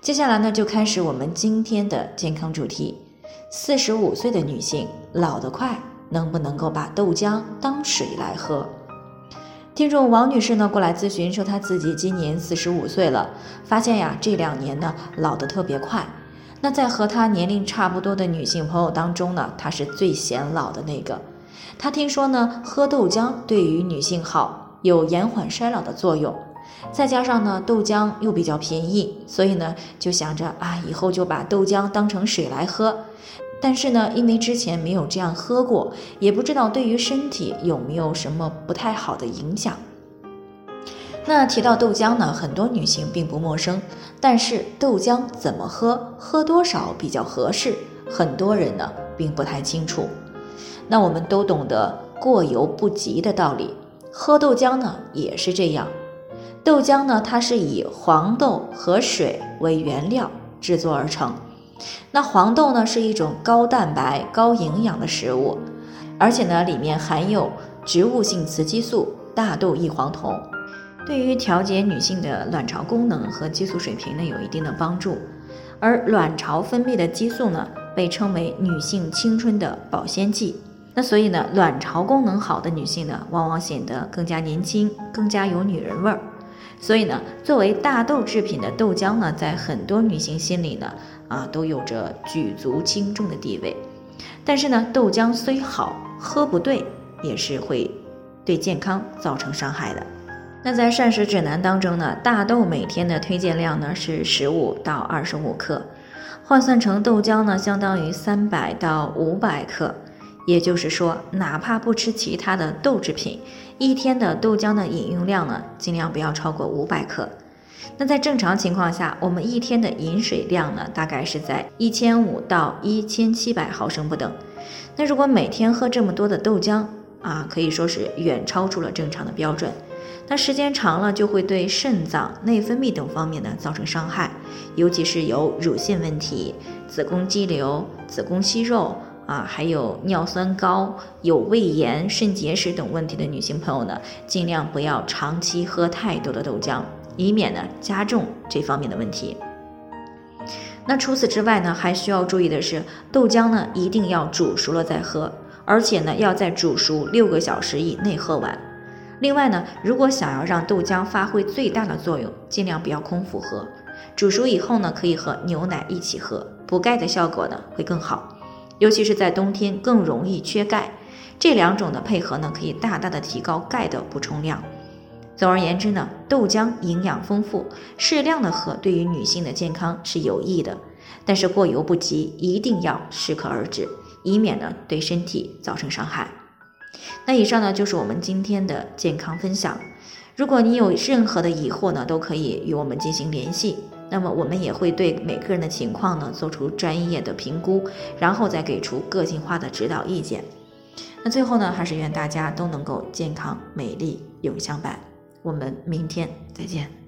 接下来呢，就开始我们今天的健康主题。四十五岁的女性老得快，能不能够把豆浆当水来喝？听众王女士呢过来咨询说，她自己今年四十五岁了，发现呀这两年呢老得特别快。那在和她年龄差不多的女性朋友当中呢，她是最显老的那个。她听说呢喝豆浆对于女性好，有延缓衰老的作用。再加上呢，豆浆又比较便宜，所以呢，就想着啊，以后就把豆浆当成水来喝。但是呢，因为之前没有这样喝过，也不知道对于身体有没有什么不太好的影响。那提到豆浆呢，很多女性并不陌生，但是豆浆怎么喝，喝多少比较合适，很多人呢并不太清楚。那我们都懂得过犹不及的道理，喝豆浆呢也是这样。豆浆呢，它是以黄豆和水为原料制作而成。那黄豆呢，是一种高蛋白、高营养的食物，而且呢，里面含有植物性雌激素大豆异黄酮，对于调节女性的卵巢功能和激素水平呢，有一定的帮助。而卵巢分泌的激素呢，被称为女性青春的保鲜剂。那所以呢，卵巢功能好的女性呢，往往显得更加年轻，更加有女人味儿。所以呢，作为大豆制品的豆浆呢，在很多女性心里呢，啊，都有着举足轻重的地位。但是呢，豆浆虽好，喝不对也是会对健康造成伤害的。那在膳食指南当中呢，大豆每天的推荐量呢是十五到二十五克，换算成豆浆呢，相当于三百到五百克。也就是说，哪怕不吃其他的豆制品，一天的豆浆的饮用量呢，尽量不要超过五百克。那在正常情况下，我们一天的饮水量呢，大概是在一千五到一千七百毫升不等。那如果每天喝这么多的豆浆啊，可以说是远超出了正常的标准。那时间长了，就会对肾脏、内分泌等方面呢造成伤害，尤其是有乳腺问题、子宫肌瘤、子宫息肉。啊，还有尿酸高、有胃炎、肾结石等问题的女性朋友呢，尽量不要长期喝太多的豆浆，以免呢加重这方面的问题。那除此之外呢，还需要注意的是，豆浆呢一定要煮熟了再喝，而且呢要在煮熟六个小时以内喝完。另外呢，如果想要让豆浆发挥最大的作用，尽量不要空腹喝，煮熟以后呢，可以和牛奶一起喝，补钙的效果呢会更好。尤其是在冬天更容易缺钙，这两种的配合呢，可以大大的提高钙的补充量。总而言之呢，豆浆营养丰富，适量的喝对于女性的健康是有益的，但是过犹不及，一定要适可而止，以免呢对身体造成伤害。那以上呢就是我们今天的健康分享。如果你有任何的疑惑呢，都可以与我们进行联系。那么我们也会对每个人的情况呢做出专业的评估，然后再给出个性化的指导意见。那最后呢，还是愿大家都能够健康、美丽、永相伴。我们明天再见。